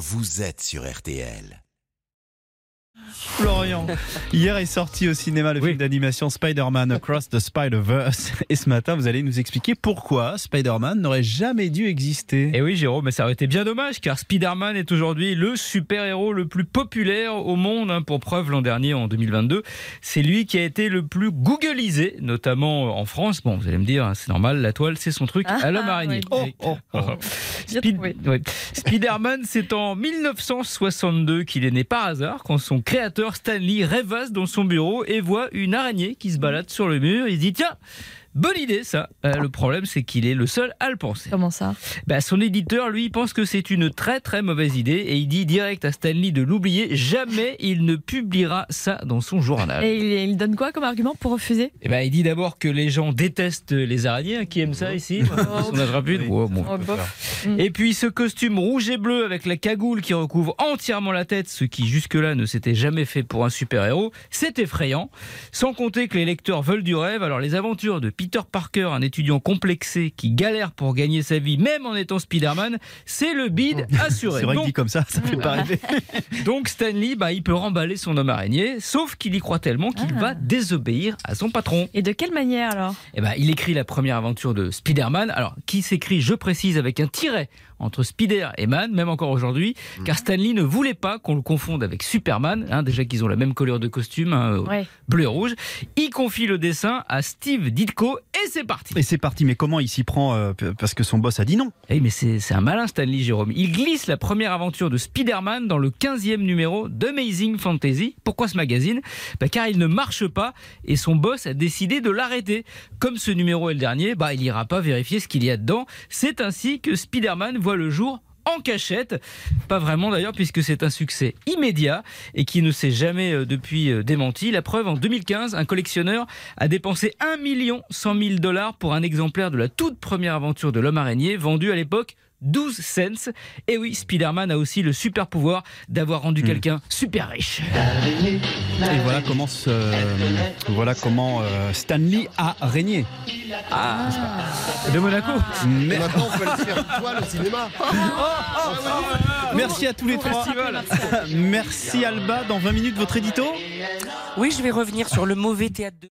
vous êtes sur RTL. Florian, hier est sorti au cinéma le Oui. film d'animation Spider-Man Across the Spider-Verse. Et ce matin, vous allez nous expliquer pourquoi Spider-Man n'aurait jamais dû exister. Et oui, Jérôme, mais ça aurait été bien dommage car Spider-Man est aujourd'hui le super-héros le plus populaire au monde. hein. Pour preuve, l'an dernier, en 2022, c'est lui qui a été le plus googlisé, notamment en France. Bon, vous allez me dire, hein, c'est normal, la toile, c'est son truc Ah, à l'homme araignée. oui. Oh, oh, oh. Spider-Man, c'est en 1962 qu'il est né par hasard quand son créateur Stanley rêvasse dans son bureau et voit une araignée qui se balade sur le mur. Il dit tiens. Bonne idée ça. Euh, le problème c'est qu'il est le seul à le penser. Comment ça? Bah, son éditeur, lui, pense que c'est une très très mauvaise idée et il dit direct à Stanley de l'oublier. Jamais il ne publiera ça dans son journal. Et il, il donne quoi comme argument pour refuser? Et bah, il dit d'abord que les gens détestent les araignées. hein. Qui aime ça ici bon. Oh, bof. Et puis ce costume rouge et bleu avec la cagoule qui recouvre entièrement la tête, ce qui jusque-là ne s'était jamais fait pour un super-héros, c'est effrayant. Sans compter que les lecteurs veulent du rêve, alors les aventures de Peter Parker, un étudiant complexé qui galère pour gagner sa vie même en étant Spider-Man, c'est le bide assuré. C'est vrai que Donc- dit comme ça, ça fait pas rêver. donc Stanley, bah, il peut remballer son homme araignée, sauf qu'il y croit tellement qu'il Ah. va désobéir à son patron. Et de quelle manière alors? Eh ben, il écrit la première aventure de Spider-Man, alors qui s'écrit, je précise, avec un tiret entre Spider et Man, même encore aujourd'hui, car Stanley ne voulait pas qu'on le confonde avec Superman, hein, déjà qu'ils ont la même couleur de costume, hein, Ouais. bleu et rouge. Il confie le dessin à Steve Ditko et c'est parti. Et c'est parti, mais comment il s'y prend euh, Parce que son boss a dit non. Eh, mais c'est c'est un malin Stanley Jérôme. Il glisse la première aventure de Spider-Man dans le 15e numéro d'Amazing Fantasy. Pourquoi ce magazine? Bah, Car il ne marche pas et son boss a décidé de l'arrêter. Comme ce numéro est le dernier, bah, il n'ira pas vérifier ce qu'il y a dedans. C'est ainsi que Spider-Man voit le jour en cachette. Pas vraiment d'ailleurs puisque c'est un succès immédiat et qui ne s'est jamais euh, depuis euh, démenti. La preuve, en 2015, un collectionneur a dépensé 1 million 100 000 dollars pour un exemplaire de la toute première aventure de l'homme araignée vendu à l'époque 12 cents. Et oui, Spider-Man a aussi le super pouvoir d'avoir rendu quelqu'un super riche. Et voilà comment, ce- voilà comment euh, Stanley a régné. Ah, de Monaco. Mais- Maintenant, on peut se faire une toile au cinéma. Merci à tous les trois. Merci Alba. Dans 20 minutes, votre édito? Oui, je vais revenir sur le mauvais théâtre de...